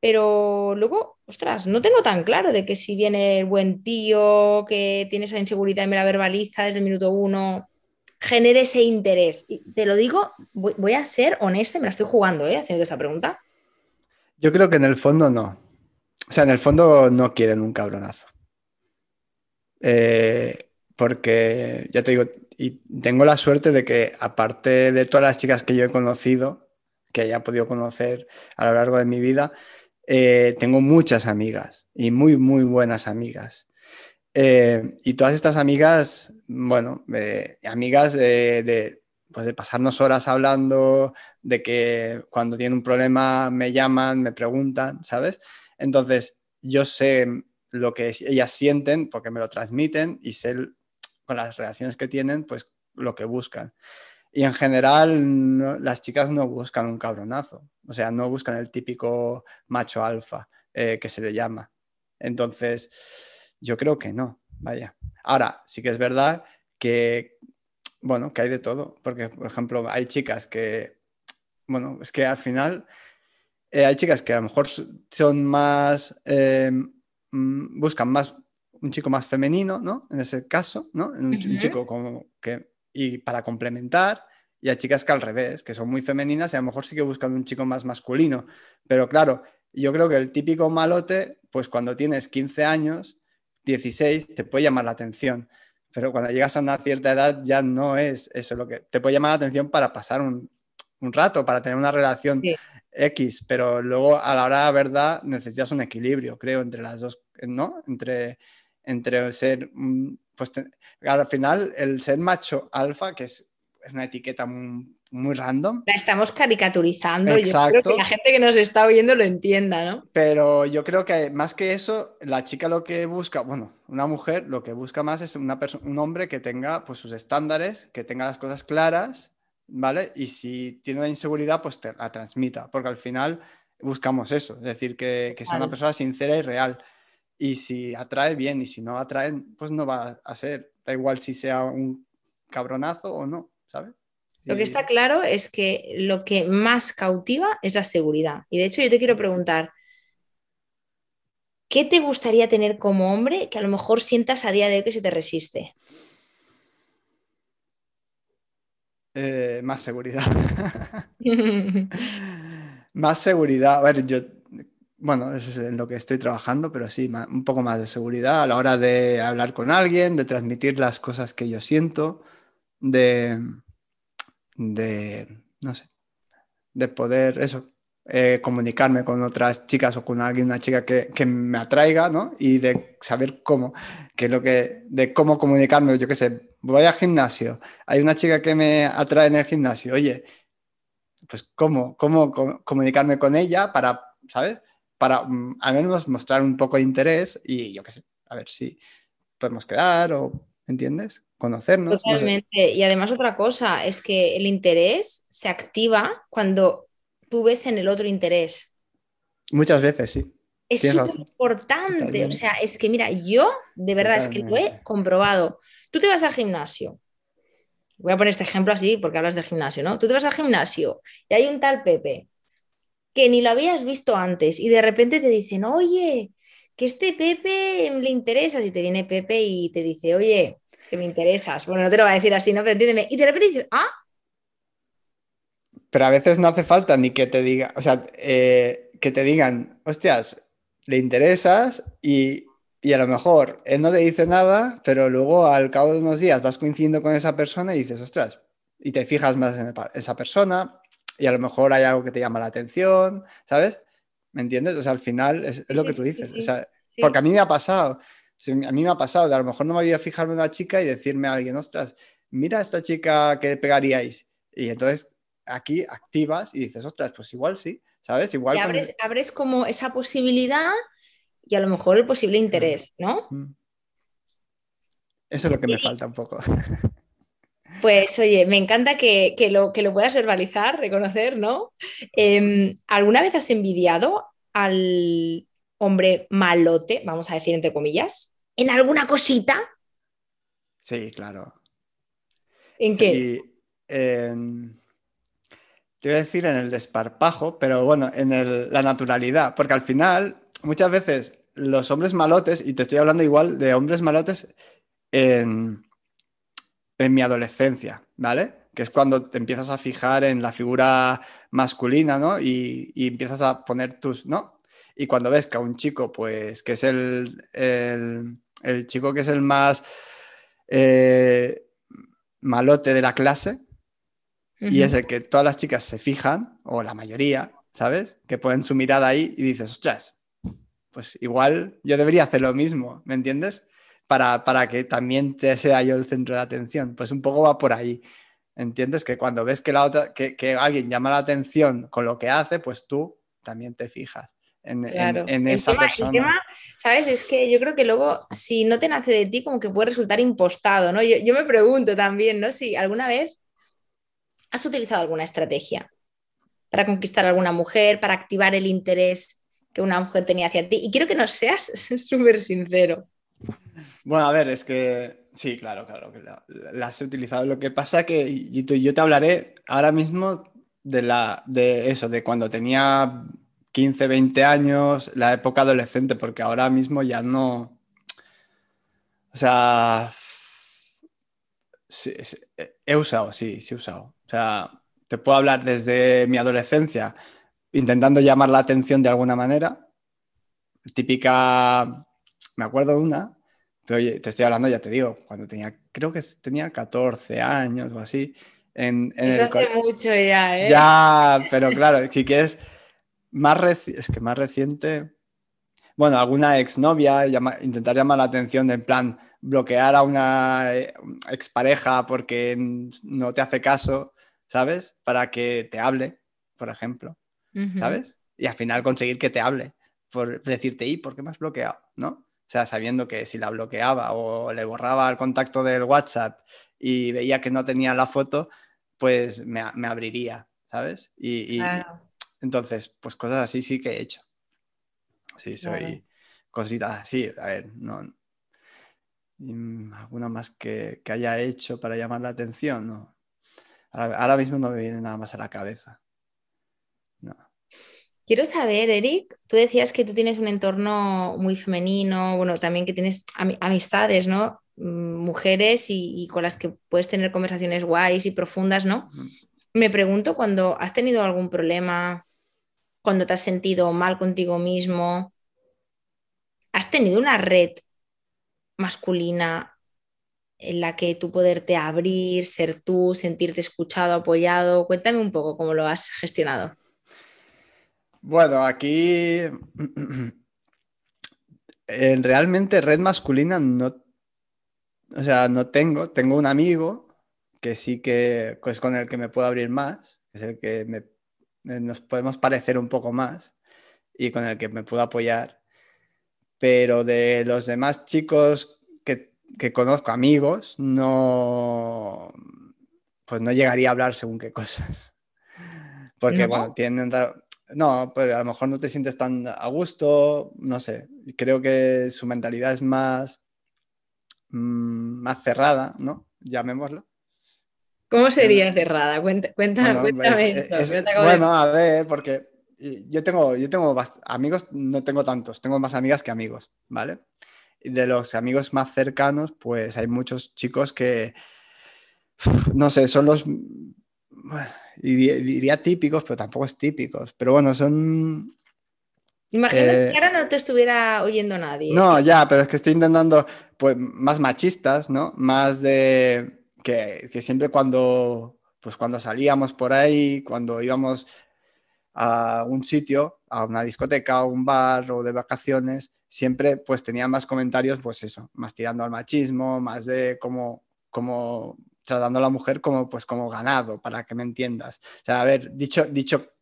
Pero luego, ostras, no tengo tan claro de que si viene el buen tío, que tiene esa inseguridad y me la verbaliza desde el minuto uno, genere ese interés. Y te lo digo, voy, a ser honesta, me la estoy jugando, ¿eh? Haciendo esa pregunta. Yo creo que en el fondo no. O sea, en el fondo no quieren un cabronazo. Eh, porque, ya te digo, y tengo la suerte de que, aparte de todas las chicas que yo he conocido, que haya podido conocer a lo largo de mi vida, eh, tengo muchas amigas y muy, muy buenas amigas. Eh, y todas estas amigas, bueno, amigas de, pues de pasarnos horas hablando, de que cuando tienen un problema me llaman, me preguntan, ¿sabes? Entonces, yo sé lo que ellas sienten porque me lo transmiten y sé con las reacciones que tienen, pues lo que buscan. Y en general las chicas no buscan un cabronazo, o sea, no buscan el típico macho alfa eh, que se le llama. Entonces, yo creo que no, vaya. Ahora, sí que es verdad que, bueno, que hay de todo, porque, por ejemplo, hay chicas que, bueno, es que al final eh, hay chicas que a lo mejor son más, eh, mm, buscan más un chico más femenino, ¿no? En ese caso, ¿no? Un, un chico como que y para complementar, y hay chicas que al revés, que son muy femeninas y a lo mejor sí que buscan un chico más masculino. Pero claro, yo creo que el típico malote, pues cuando tienes 15 años, 16, te puede llamar la atención. Pero cuando llegas a una cierta edad ya no es eso lo que te puede llamar la atención para pasar un, rato, para tener una relación X, pero luego a la hora de la verdad necesitas un equilibrio, creo, entre las dos, ¿no? Entre, entre ser pues al final el ser macho alfa, que es, una etiqueta muy, random. La estamos caricaturizando. Exacto. Yo que la gente que nos está oyendo lo entienda, ¿no? Pero yo creo que más que eso, la chica lo que busca, bueno, una mujer lo que busca más es una un hombre que tenga pues, sus estándares, que tenga las cosas claras, ¿vale? Y si tiene una inseguridad, pues te la transmita, porque al final buscamos eso, es decir, que, que sea una persona sincera y real. Y si atrae bien y si no atrae, pues no va a ser. Da igual si sea un cabronazo o no, ¿sabes? Lo que está claro es que lo que más cautiva es la seguridad. Y de hecho yo te quiero preguntar, ¿qué te gustaría tener como hombre que a lo mejor sientas a día de hoy que se te resiste? Eh, más seguridad. más seguridad. A ver, yo bueno, eso es en lo que estoy trabajando, pero sí, un poco más de seguridad a la hora de hablar con alguien, de transmitir las cosas que yo siento, de, de no sé, de poder, eso, eh, comunicarme con otras chicas o con alguien, una chica que, que, me atraiga, ¿no? Y de saber cómo, que lo que, de cómo comunicarme, yo qué sé, voy al gimnasio, hay una chica que me atrae en el gimnasio, oye, pues cómo, cómo comunicarme con ella para, ¿sabes? para mm, al menos mostrar un poco de interés y yo qué sé, a ver si podemos quedar o, ¿entiendes? Conocernos. Totalmente. Y además otra cosa es que el interés se activa cuando tú ves en el otro interés. Muchas veces, sí. Es súper importante. O sea, es que mira, yo de verdad es que lo he comprobado. Tú te vas al gimnasio. Voy a poner este ejemplo así porque hablas del gimnasio, ¿no? Tú te vas al gimnasio y hay un tal Pepe que ni lo habías visto antes y de repente te dicen, oye, que este Pepe le interesa, si te viene Pepe y te dice, oye, que me interesas. Bueno, no te lo va a decir así, ¿no? Pero entiéndeme. Y de repente dices, ah. Pero a veces no hace falta ni que te diga, o sea, eh, que te digan, hostias, le interesas y y a lo mejor él no te dice nada, pero luego al cabo de unos días vas coincidiendo con esa persona y dices, ostras, y te fijas más en esa persona y a lo mejor hay algo que te llama la atención, ¿sabes? ¿Me entiendes? O sea, al final es, lo que tú dices. o sea, porque a mí me ha pasado, a mí me ha pasado de a lo mejor no me había fijado en una chica y decirme a alguien, ostras, mira a esta chica que pegaríais. Y entonces aquí activas y dices, ostras, pues igual sí, ¿sabes? Igual. abres, abres como esa posibilidad y a lo mejor el posible interés, ¿no? Eso es lo que me falta un poco. Pues oye, me encanta que, lo, que lo puedas verbalizar, reconocer, ¿no? Em, ¿Alguna vez has envidiado al hombre malote, vamos a decir entre comillas, en alguna cosita? Sí, claro. ¿En qué? Te voy a decir en el desparpajo, pero bueno, en la naturalidad, porque al final, muchas veces los hombres malotes, y te estoy hablando igual de hombres malotes en, mi adolescencia, ¿vale? Que es cuando te empiezas a fijar en la figura masculina, ¿no? Y, empiezas a poner tus, ¿no? Y cuando ves que a un chico, pues, que es el, el, chico que es el más eh, malote de la clase, y es el que todas las chicas se fijan, o la mayoría, ¿sabes? Que ponen su mirada ahí y dices, ostras, pues igual yo debería hacer lo mismo, ¿me entiendes? Para, para que también te sea yo el centro de atención. Pues un poco va por ahí. ¿Entiendes? Que cuando ves que, la otra, que, alguien llama la atención con lo que hace, pues tú también te fijas en, esa persona. ¿sabes? Es que yo creo que luego, si no te nace de ti, como que puede resultar impostado, ¿no? Yo, yo me pregunto también, ¿no? Si alguna vez has utilizado alguna estrategia para conquistar a alguna mujer, para activar el interés que una mujer tenía hacia ti. Y quiero que nos seas súper sincero. Bueno, a ver, es que sí, claro, claro, que las he utilizado. Lo que pasa que yo te hablaré ahora mismo de, la, de eso, de cuando tenía 15, 20 años, la época adolescente, porque ahora mismo ya no... O sea, he usado, sí, sí he usado. O sea, te puedo hablar desde mi adolescencia intentando llamar la atención de alguna manera. Típica, me acuerdo de una, pero oye, te estoy hablando, ya te digo, cuando tenía, creo que tenía 14 años o así. En, Eso hace mucho ya, ¿eh? Ya, pero claro, si quieres, más es que más reciente, bueno, alguna exnovia, intentar llamar la atención en plan bloquear a una eh, expareja porque no te hace caso, ¿sabes? Para que te hable, por ejemplo. ¿sabes? Y al final conseguir que te hable, por decirte, ¿y por qué me has bloqueado? ¿No? O sea, sabiendo que si la bloqueaba o le borraba el contacto del WhatsApp y veía que no tenía la foto, pues me, abriría, ¿sabes? Y, entonces, pues cosas así sí que he hecho. Sí, soy cositas así, a ver, no. ¿Alguna más que, haya hecho para llamar la atención? No. ahora mismo no me viene nada más a la cabeza. Quiero saber, Eric, tú decías que tú tienes un entorno muy femenino, bueno, también que tienes amistades, ¿no? Mm, mujeres y, con las que puedes tener conversaciones guays y profundas, ¿no? Me pregunto cuando has tenido algún problema, cuando te has sentido mal contigo mismo, ¿has tenido una red masculina en la que tú poderte abrir, ser tú, sentirte escuchado, apoyado? Cuéntame un poco cómo lo has gestionado. Bueno, aquí realmente red masculina no, o sea, no tengo. Tengo un amigo que sí que es con el que me puedo abrir más, es el que eh, nos podemos parecer un poco más y con el que me puedo apoyar. Pero de los demás chicos que, conozco, amigos, no, pues no llegaría a hablar según qué cosas. Porque, bueno, tienen, no, pues a lo mejor no te sientes tan a gusto, no sé. Creo que su mentalidad es más, mm, más cerrada, ¿no? Llamémoslo. ¿Cómo sería cerrada? Cuéntame, cuéntame bueno, a ver, porque yo tengo, yo tengo amigos, no tengo tantos, tengo más amigas que amigos, ¿vale? De los amigos más cercanos, pues hay muchos chicos que, no sé, son los diría, típicos, pero tampoco es típicos. Pero bueno, son, Imagínate que ahora no te estuviera oyendo nadie. No, ya, pero es que estoy intentando, pues, más machistas, ¿no? Más de que, que siempre cuando, pues, cuando salíamos por ahí, cuando íbamos a un sitio, a una discoteca, a un bar o de vacaciones, siempre pues tenía más comentarios, pues eso, más tirando al machismo, más de como, como tratando a la mujer como pues como ganado, para que me entiendas. O sea, a ver, dicho, dicho,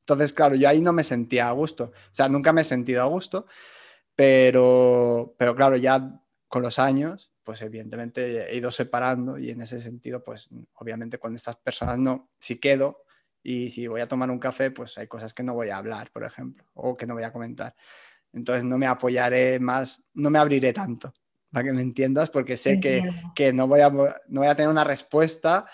entonces claro, yo ahí no me sentía a gusto, o sea, nunca me he sentido a gusto, pero, pero claro, ya con los años, pues evidentemente he ido separando y en ese sentido, pues obviamente con estas personas no, si quedo, y si voy a tomar un café, pues hay cosas que no voy a hablar, por ejemplo, o que no voy a comentar. Entonces no me apoyaré más, no me abriré tanto, para que me entiendas, porque sé que, que, no, voy a, no voy a tener una respuesta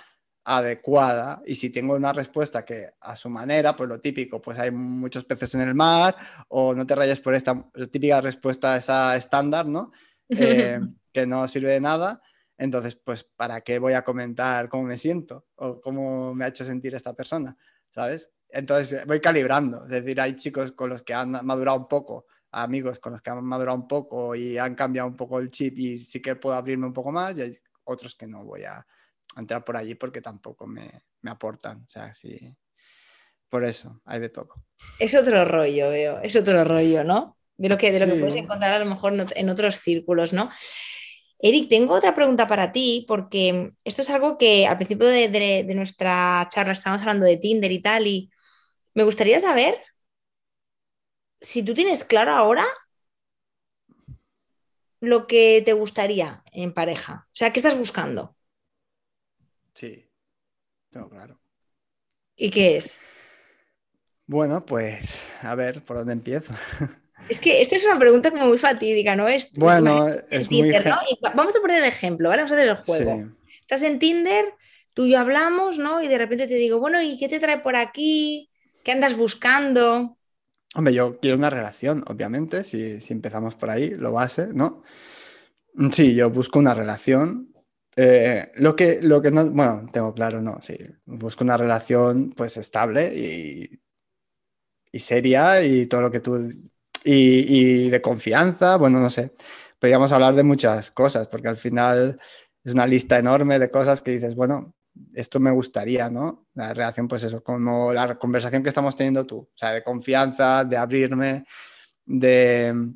adecuada y si tengo una respuesta que a su manera, pues lo típico, pues hay muchos peces en el mar o no te rayes por esta típica respuesta esa estándar, ¿no? Eh, que no sirve de nada, entonces, pues, ¿para qué voy a comentar cómo me siento o cómo me ha hecho sentir esta persona? ¿Sabes? Entonces, voy calibrando. Es decir, hay chicos con los que han madurado un poco, amigos con los que han madurado un poco y han cambiado un poco el chip y sí que puedo abrirme un poco más y hay otros que no voy a entrar por allí porque tampoco me, aportan. O sea, sí. Por eso, hay de todo. Es otro rollo, veo. Es otro rollo, ¿no? De lo que, de lo que puedes encontrar a lo mejor en otros círculos, ¿no? Eric, tengo otra pregunta para ti, porque esto es algo que al principio de, nuestra charla estábamos hablando de Tinder y tal, y me gustaría saber si tú tienes claro ahora lo que te gustaría en pareja. O sea, ¿qué estás buscando? Sí, tengo claro. ¿Y qué es? Bueno, pues a ver, ¿por dónde empiezo? Es que esta es una pregunta como muy fatídica, ¿no? Es, bueno, es, muy... Vamos a poner el ejemplo, ¿vale? Vamos a hacer el juego. Estás en Tinder, tú y yo hablamos, ¿no? Y de repente te digo, bueno, ¿y qué te trae por aquí? ¿Qué andas buscando? Hombre, yo quiero una relación, obviamente, si, empezamos por ahí, lo base, ¿no? Sí, yo busco una relación. Eh, lo, que, lo que no, bueno, tengo claro, no, sí, busco una relación pues estable y, y seria y todo lo que tú y, de confianza, bueno, no sé, podríamos hablar de muchas cosas, porque al final es una lista enorme de cosas que dices, bueno, esto me gustaría, ¿no? La relación, pues eso, como la conversación que estamos teniendo tú, o sea, de confianza, de abrirme, de,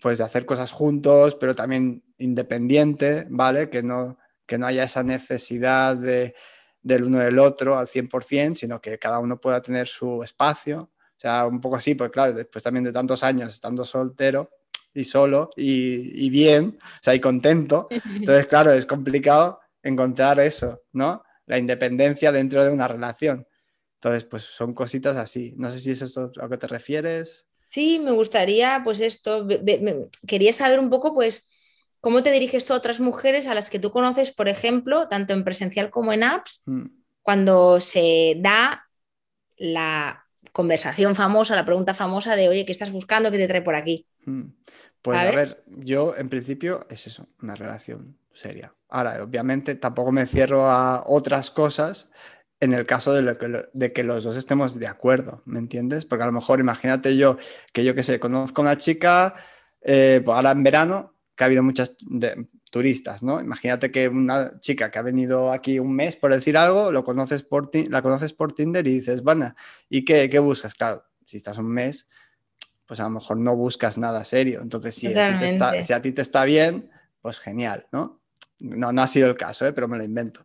pues, de hacer cosas juntos, pero también independiente, ¿vale? Que no, que no haya esa necesidad de, del uno del otro al 100%, sino que cada uno pueda tener su espacio sea, un poco así, pues claro, después también de tantos años estando soltero y solo y, bien, o sea, y contento. Entonces, claro, es complicado encontrar eso, ¿no? La independencia dentro de una relación. Entonces, pues son cositas así. No sé si es esto a lo que te refieres. Sí, me gustaría, pues esto, quería saber un poco, pues, cómo te diriges tú a otras mujeres a las que tú conoces, por ejemplo, tanto en presencial como en apps, mm. cuando se da la conversación famosa, la pregunta famosa de, oye, ¿qué estás buscando? ¿Qué te trae por aquí? Hmm. Pues a ver, yo en principio es eso, una relación seria. Ahora, obviamente tampoco me cierro a otras cosas en el caso de, lo que, de que los dos estemos de acuerdo, ¿me entiendes? Porque a lo mejor imagínate yo que yo que sé, conozco a una chica, eh, pues ahora en verano, que ha habido muchas, turistas, ¿no? Imagínate que una chica que ha venido aquí un mes, por decir algo, lo conoces por la conoces por Tinder y dices, bueno, ¿y qué, qué buscas? Claro, si estás un mes, pues a lo mejor no buscas nada serio. Entonces, si a, ti te está, si a ti te está bien, pues genial, ¿no? No, no ha sido el caso, ¿eh? pero me lo invento.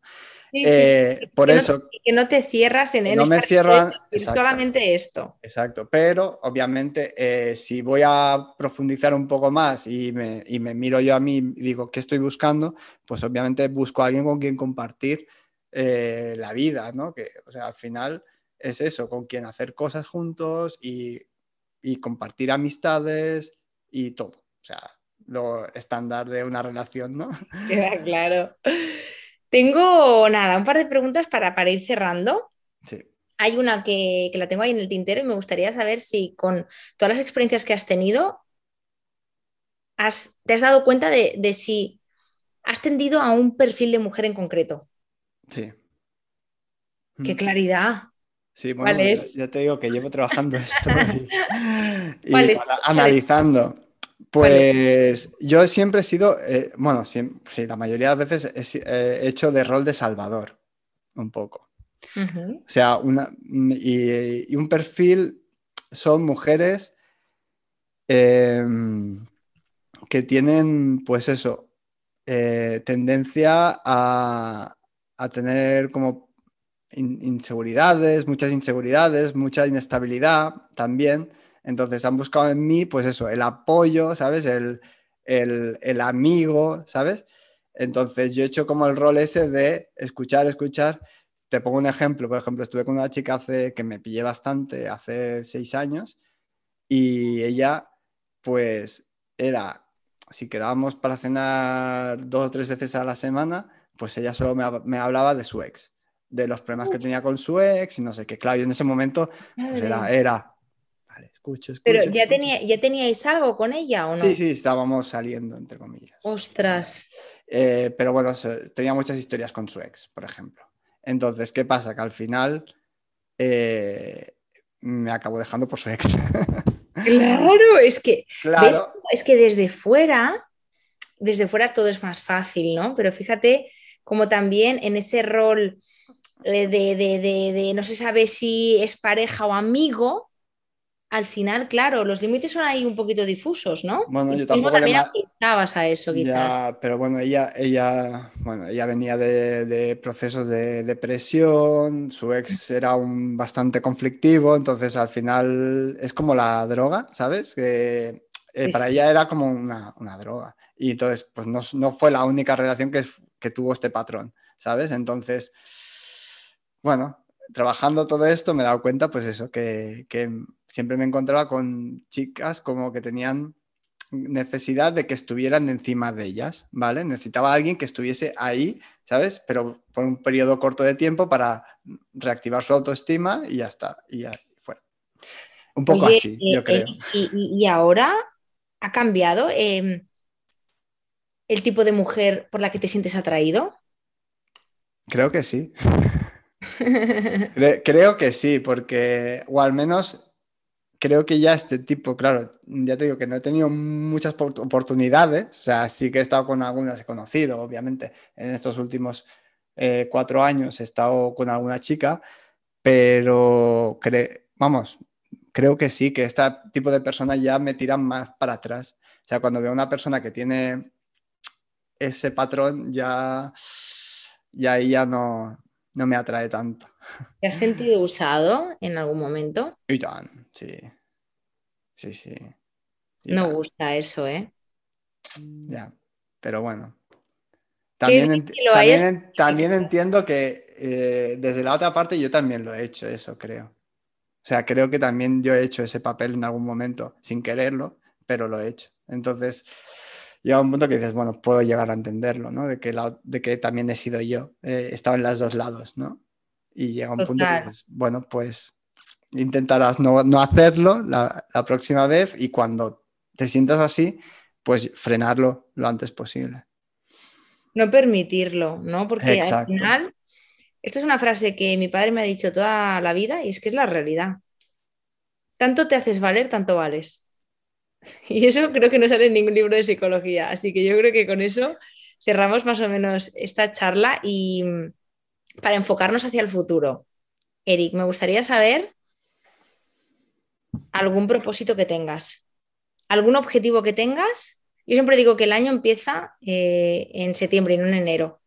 Eh, por eso. que no te cierras en, no me cierran solamente esto. Exacto, pero obviamente eh, si voy a profundizar un poco más y me, y me, miro yo a mí y digo qué estoy buscando, pues obviamente busco a alguien con quien compartir eh, la vida, ¿no? Que, o sea, al final es eso, con quien hacer cosas juntos y, y compartir amistades y todo. O sea, lo estándar de una relación, ¿no? Queda claro. Tengo nada, un par de preguntas para, para ir cerrando. Sí. Hay una que, la tengo ahí en el tintero y me gustaría saber si con todas las experiencias que has tenido, has, te has dado cuenta de, si has tendido a un perfil de mujer en concreto. Sí. Qué mm. claridad. Sí, bueno, ya te digo que llevo trabajando esto y analizando. Pues yo siempre he sido, eh, bueno, sí, la mayoría de veces he, hecho de rol de salvador, un poco. O sea, una, y, un perfil son mujeres em, que tienen, pues eso, eh, tendencia a, tener como inseguridades, muchas inseguridades, mucha inestabilidad también. Entonces han buscado en mí, pues eso, el apoyo, ¿sabes? El, el, amigo, ¿sabes? Entonces yo he hecho como el rol ese de escuchar, escuchar. Te pongo un ejemplo, por ejemplo, estuve con una chica hace, que me pillé bastante, hace seis años, y ella, pues, era, si quedábamos para cenar dos o tres veces a la semana, pues ella solo me, hablaba de su ex, de los problemas que tenía con su ex y no sé qué. Claro, yo en ese momento pues era, era escucho, Pero ya, Tenía, ¿ya teníais algo con ella o no? Sí, sí, estábamos saliendo, entre comillas. Ostras. Eh, pero bueno, tenía muchas historias con su ex, por ejemplo. Entonces, ¿qué pasa? Que al final eh, me acabo dejando por su ex. Claro, es que, claro. es que desde fuera, desde fuera todo es más fácil, ¿no? Pero fíjate como también en ese rol de, de, de, de no se sabe si es pareja o amigo, al final, claro, los límites son ahí un poquito difusos, ¿no? Bueno, yo tampoco le a eso, quizás. pero bueno, ella, ella, bueno, ella venía de, procesos de depresión, su ex era un bastante conflictivo, entonces al final es como la droga, ¿sabes? Que eh, para ella era como una, droga. Y entonces, pues no, fue la única relación que, que tuvo este patrón, ¿sabes? Entonces, bueno, trabajando todo esto me he dado cuenta, pues eso, que, siempre me encontraba con chicas como que tenían necesidad de que estuvieran encima de ellas, ¿vale? Necesitaba alguien que estuviese ahí, ¿sabes? Pero por un periodo corto de tiempo para reactivar su autoestima y ya está, y ya fuera. Un poco así, yo eh, creo. Eh, y, ahora ha cambiado em, el tipo de mujer por la que te sientes atraído? Creo que sí. creo que sí, porque, o al menos creo que ya este tipo, claro, ya te digo que no he tenido muchas oportunidades, o sea, sí que he estado con algunas, he conocido, obviamente, en estos últimos eh, cuatro años he estado con alguna chica, pero vamos, creo que sí, que este tipo de personas ya me tiran más para atrás. O sea, cuando veo a una persona que tiene ese patrón, ya, ya ahí ya no, no me atrae tanto. ¿Te has sentido usado en algún momento? Y sí. Sí, sí. no gusta eso, ¿eh? Ya, pero bueno. También, también, entiendo que eh, desde la otra parte yo también lo he hecho, eso creo. O sea, creo que también yo he hecho ese papel en algún momento, sin quererlo, pero lo he hecho. Entonces, llega un punto que dices, bueno, puedo llegar a entenderlo, ¿no? De que, de que también he sido yo, he estado en los dos lados, ¿no? Y llega un punto que dices, bueno, pues intentarás no, hacerlo la, próxima vez y cuando te sientas así, pues frenarlo lo antes posible. No permitirlo, ¿no? Porque al final, esta es una frase que mi padre me ha dicho toda la vida y es que es la realidad. Tanto te haces valer, tanto vales. Y eso creo que no sale en ningún libro de psicología. Así que yo creo que con eso cerramos más o menos esta charla y mm, para enfocarnos hacia el futuro. Eric, me gustaría saber algún propósito que tengas, algún objetivo que tengas. Yo siempre digo que el año empieza eh, en septiembre y no en enero.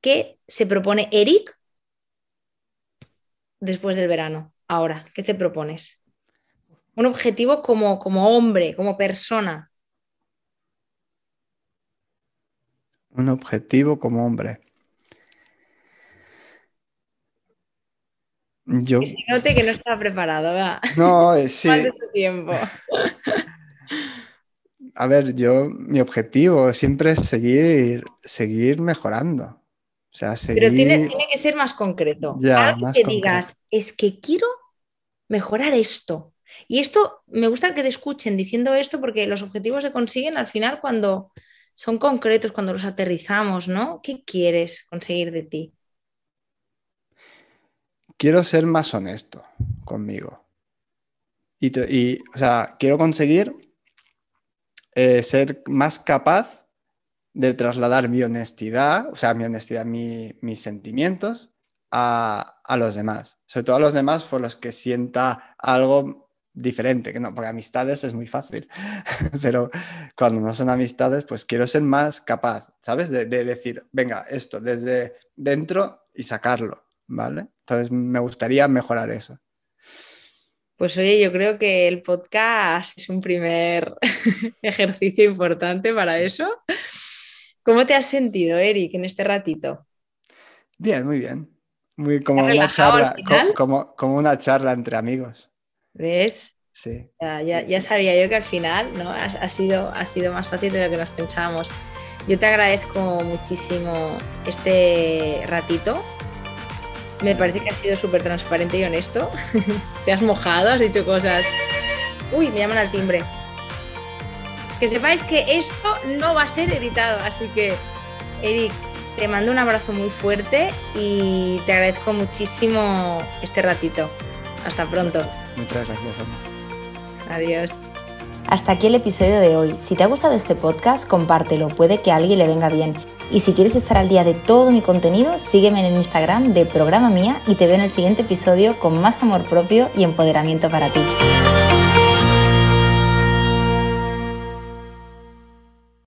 ¿Qué se propone Eric después del verano? Ahora, ¿qué te propones? Un objetivo como, como hombre, como persona. Un objetivo como hombre. Yo... Que se note que no estaba preparado, ¿verdad? No, eh, sí. tiempo. A ver, yo, mi objetivo siempre es seguir, seguir mejorando. O sea, seguir... Pero tiene, que ser más concreto. Ya, que digas, es que quiero mejorar esto. Y esto, me gusta que te escuchen diciendo esto porque los objetivos se consiguen al final cuando son concretos, cuando los aterrizamos, ¿no? ¿Qué quieres conseguir de ti? Quiero ser más honesto conmigo Y, o sea, quiero conseguir eh, ser más capaz de trasladar mi honestidad, o sea, mi honestidad, mis sentimientos a, a, los demás. Sobre todo a los demás por los que sienta algo diferente, que no, porque amistades es muy fácil, pero cuando no son amistades, pues quiero ser más capaz, ¿sabes? De, de decir, venga, esto desde dentro y sacarlo, ¿vale? Entonces me gustaría mejorar eso. Pues oye, yo creo que el podcast es un primer ejercicio importante para eso. ¿Cómo te has sentido, Eric, en este ratito? Bien, muy bien. Muy como una charla, como, como, una charla entre amigos. ¿Ves? Sí. Ya, sabía yo que al final ¿no? ha, sido, ha sido más fácil de lo que nos pensábamos. Yo te agradezco muchísimo este ratito me parece que has sido súper transparente y honesto. Te has mojado, has dicho cosas. Uy, me llaman al timbre. Que sepáis que esto no va a ser editado, así que, Eric, te mando un abrazo muy fuerte y te agradezco muchísimo este ratito. Hasta pronto. Muchas gracias, Ana. Adiós. Hasta aquí el episodio de hoy. Si te ha gustado este podcast, compártelo, puede que a alguien le venga bien. Y si quieres estar al día de todo mi contenido, sígueme en el Instagram de Programa Mía y te veo en el siguiente episodio con más amor propio y empoderamiento para ti.